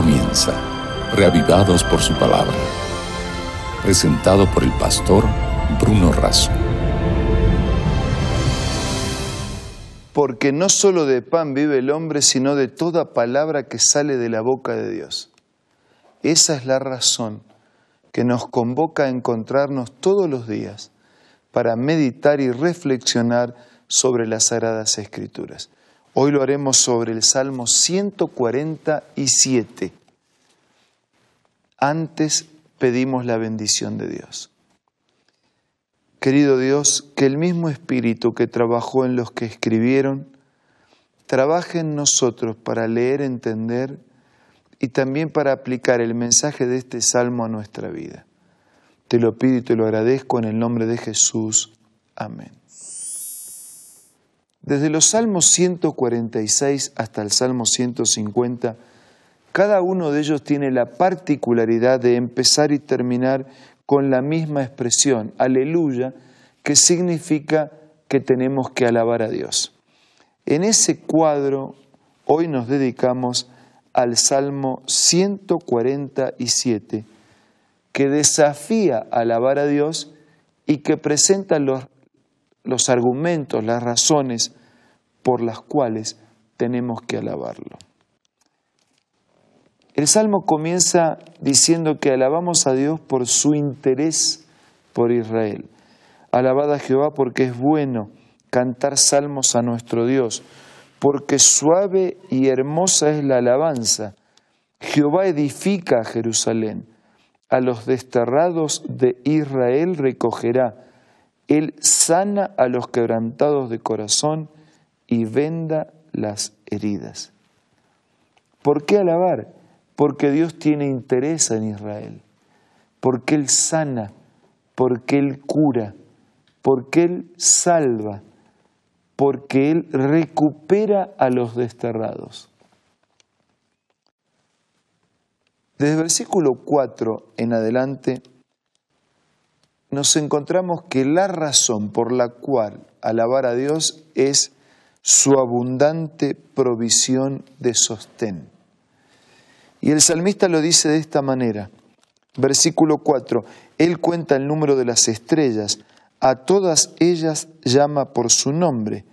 comienza, reavivados por su palabra. Presentado por el pastor Bruno Razo. Porque no solo de pan vive el hombre, sino de toda palabra que sale de la boca de Dios. Esa es la razón que nos convoca a encontrarnos todos los días para meditar y reflexionar sobre las Sagradas Escrituras. Hoy lo haremos sobre el Salmo 147. Antes pedimos la bendición de Dios. Querido Dios, que el mismo Espíritu que trabajó en los que escribieron, trabaje en nosotros para leer, entender y también para aplicar el mensaje de este salmo a nuestra vida. Te lo pido y te lo agradezco en el nombre de Jesús. Amén. Desde los Salmos 146 hasta el Salmo 150, cada uno de ellos tiene la particularidad de empezar y terminar con la misma expresión, aleluya, que significa que tenemos que alabar a Dios. En ese cuadro hoy nos dedicamos al Salmo 147, que desafía a alabar a Dios y que presenta los, los argumentos, las razones por las cuales tenemos que alabarlo. El salmo comienza diciendo que alabamos a Dios por su interés por Israel. Alabad a Jehová porque es bueno cantar salmos a nuestro Dios, porque suave y hermosa es la alabanza. Jehová edifica a Jerusalén, a los desterrados de Israel recogerá. Él sana a los quebrantados de corazón y venda las heridas. ¿Por qué alabar? Porque Dios tiene interés en Israel, porque Él sana, porque Él cura, porque Él salva, porque Él recupera a los desterrados. Desde el versículo 4 en adelante, nos encontramos que la razón por la cual alabar a Dios es su abundante provisión de sostén. Y el salmista lo dice de esta manera. Versículo 4. Él cuenta el número de las estrellas, a todas ellas llama por su nombre.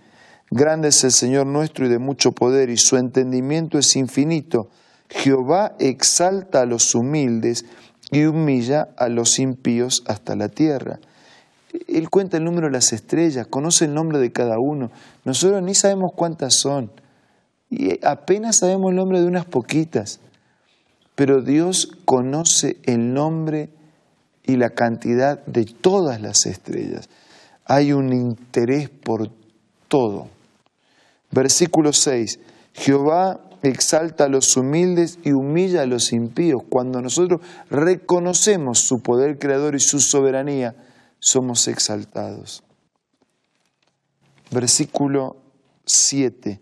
Grande es el Señor nuestro y de mucho poder, y su entendimiento es infinito. Jehová exalta a los humildes y humilla a los impíos hasta la tierra. Él cuenta el número de las estrellas, conoce el nombre de cada uno. Nosotros ni sabemos cuántas son. Y apenas sabemos el nombre de unas poquitas. Pero Dios conoce el nombre y la cantidad de todas las estrellas. Hay un interés por todo. Versículo 6. Jehová exalta a los humildes y humilla a los impíos. Cuando nosotros reconocemos su poder creador y su soberanía, somos exaltados. Versículo 7.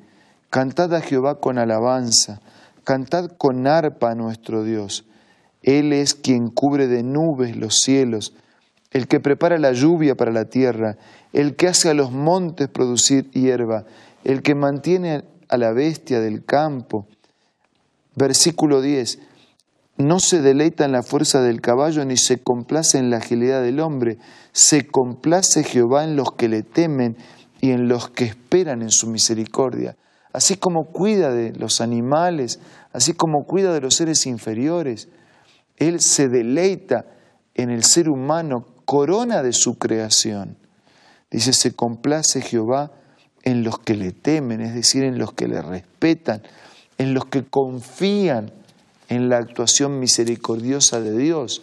Cantad a Jehová con alabanza, cantad con arpa a nuestro Dios. Él es quien cubre de nubes los cielos, el que prepara la lluvia para la tierra, el que hace a los montes producir hierba, el que mantiene a la bestia del campo. Versículo 10 no se deleita en la fuerza del caballo ni se complace en la agilidad del hombre. Se complace Jehová en los que le temen y en los que esperan en su misericordia. Así como cuida de los animales, así como cuida de los seres inferiores, Él se deleita en el ser humano, corona de su creación. Dice, se complace Jehová en los que le temen, es decir, en los que le respetan, en los que confían en la actuación misericordiosa de Dios,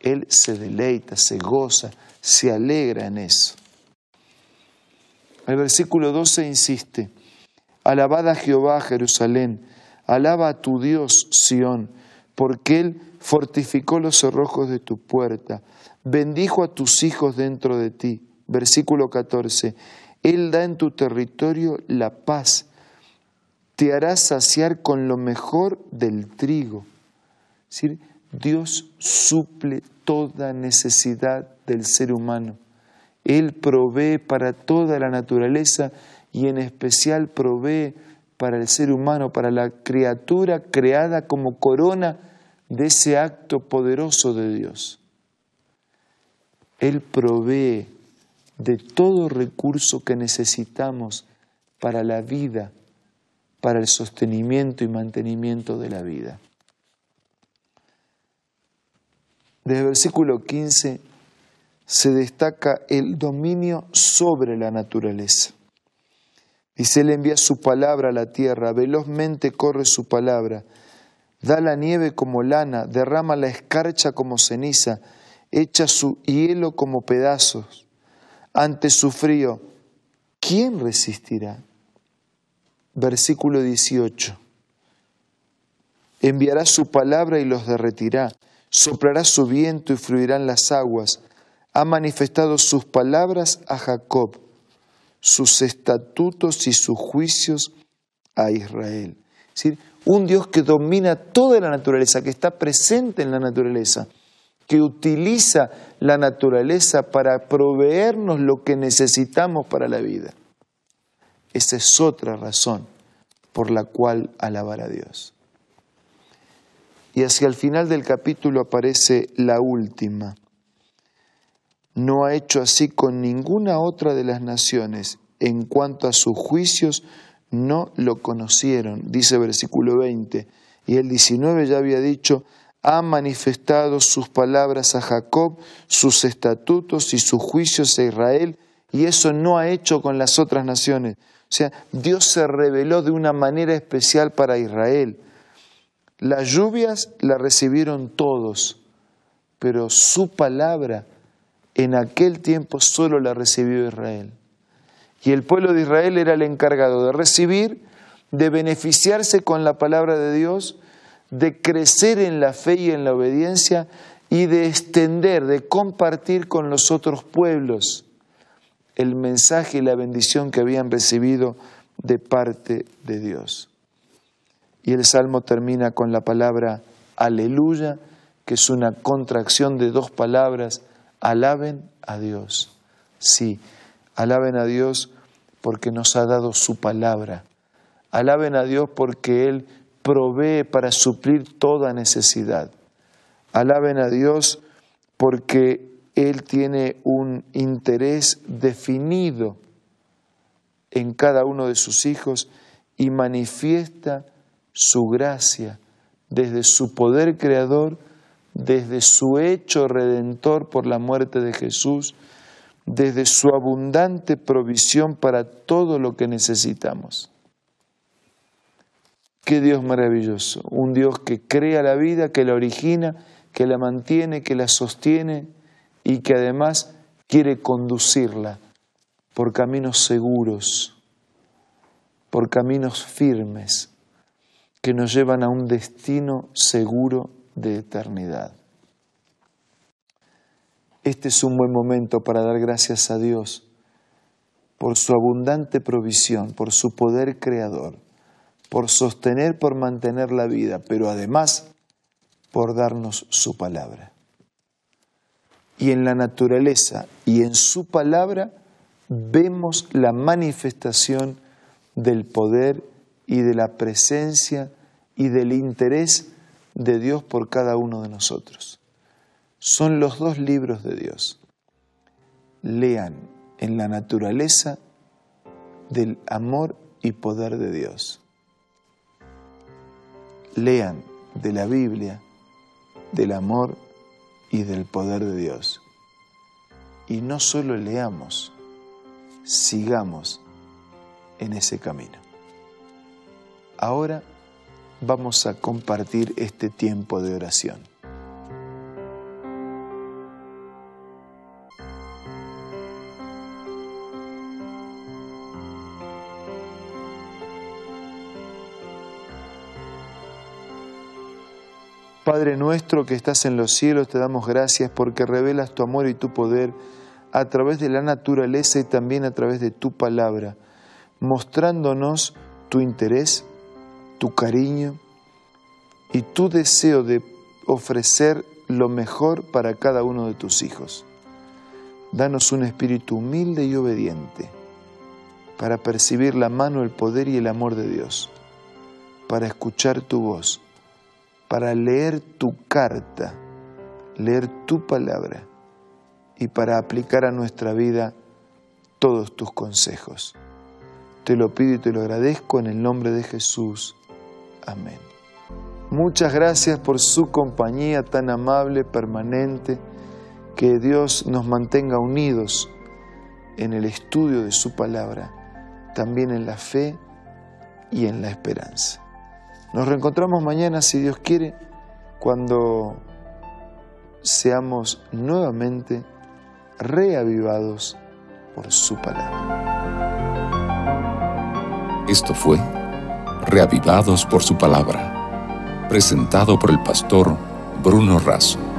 Él se deleita, se goza, se alegra en eso. El versículo 12 insiste, alabad a Jehová Jerusalén, alaba a tu Dios Sión, porque Él fortificó los cerrojos de tu puerta, bendijo a tus hijos dentro de ti. Versículo 14, Él da en tu territorio la paz te hará saciar con lo mejor del trigo. Es decir, Dios suple toda necesidad del ser humano. Él provee para toda la naturaleza y en especial provee para el ser humano, para la criatura creada como corona de ese acto poderoso de Dios. Él provee de todo recurso que necesitamos para la vida, para el sostenimiento y mantenimiento de la vida. Desde el versículo 15 se destaca el dominio sobre la naturaleza. Dice, Él envía su palabra a la tierra, velozmente corre su palabra, da la nieve como lana, derrama la escarcha como ceniza, echa su hielo como pedazos. Ante su frío, ¿quién resistirá? Versículo 18. Enviará su palabra y los derretirá, soplará su viento y fluirán las aguas. Ha manifestado sus palabras a Jacob, sus estatutos y sus juicios a Israel. Es decir, un Dios que domina toda la naturaleza, que está presente en la naturaleza que utiliza la naturaleza para proveernos lo que necesitamos para la vida. Esa es otra razón por la cual alabar a Dios. Y hacia el final del capítulo aparece la última. No ha hecho así con ninguna otra de las naciones. En cuanto a sus juicios, no lo conocieron, dice versículo 20. Y el 19 ya había dicho, ha manifestado sus palabras a Jacob, sus estatutos y sus juicios a Israel, y eso no ha hecho con las otras naciones. O sea, Dios se reveló de una manera especial para Israel. Las lluvias la recibieron todos, pero su palabra en aquel tiempo solo la recibió Israel. Y el pueblo de Israel era el encargado de recibir, de beneficiarse con la palabra de Dios, de crecer en la fe y en la obediencia y de extender, de compartir con los otros pueblos el mensaje y la bendición que habían recibido de parte de Dios. Y el salmo termina con la palabra aleluya, que es una contracción de dos palabras, alaben a Dios. Sí, alaben a Dios porque nos ha dado su palabra. Alaben a Dios porque Él provee para suplir toda necesidad. Alaben a Dios porque Él tiene un interés definido en cada uno de sus hijos y manifiesta su gracia desde su poder creador, desde su hecho redentor por la muerte de Jesús, desde su abundante provisión para todo lo que necesitamos. Qué Dios maravilloso, un Dios que crea la vida, que la origina, que la mantiene, que la sostiene y que además quiere conducirla por caminos seguros, por caminos firmes, que nos llevan a un destino seguro de eternidad. Este es un buen momento para dar gracias a Dios por su abundante provisión, por su poder creador por sostener, por mantener la vida, pero además por darnos su palabra. Y en la naturaleza y en su palabra vemos la manifestación del poder y de la presencia y del interés de Dios por cada uno de nosotros. Son los dos libros de Dios. Lean en la naturaleza del amor y poder de Dios lean de la Biblia, del amor y del poder de Dios. Y no solo leamos, sigamos en ese camino. Ahora vamos a compartir este tiempo de oración. Padre nuestro que estás en los cielos, te damos gracias porque revelas tu amor y tu poder a través de la naturaleza y también a través de tu palabra, mostrándonos tu interés, tu cariño y tu deseo de ofrecer lo mejor para cada uno de tus hijos. Danos un espíritu humilde y obediente para percibir la mano, el poder y el amor de Dios para escuchar tu voz, para leer tu carta, leer tu palabra y para aplicar a nuestra vida todos tus consejos. Te lo pido y te lo agradezco en el nombre de Jesús. Amén. Muchas gracias por su compañía tan amable, permanente. Que Dios nos mantenga unidos en el estudio de su palabra, también en la fe y en la esperanza. Nos reencontramos mañana, si Dios quiere, cuando seamos nuevamente reavivados por su palabra. Esto fue Reavivados por su palabra, presentado por el pastor Bruno Razo.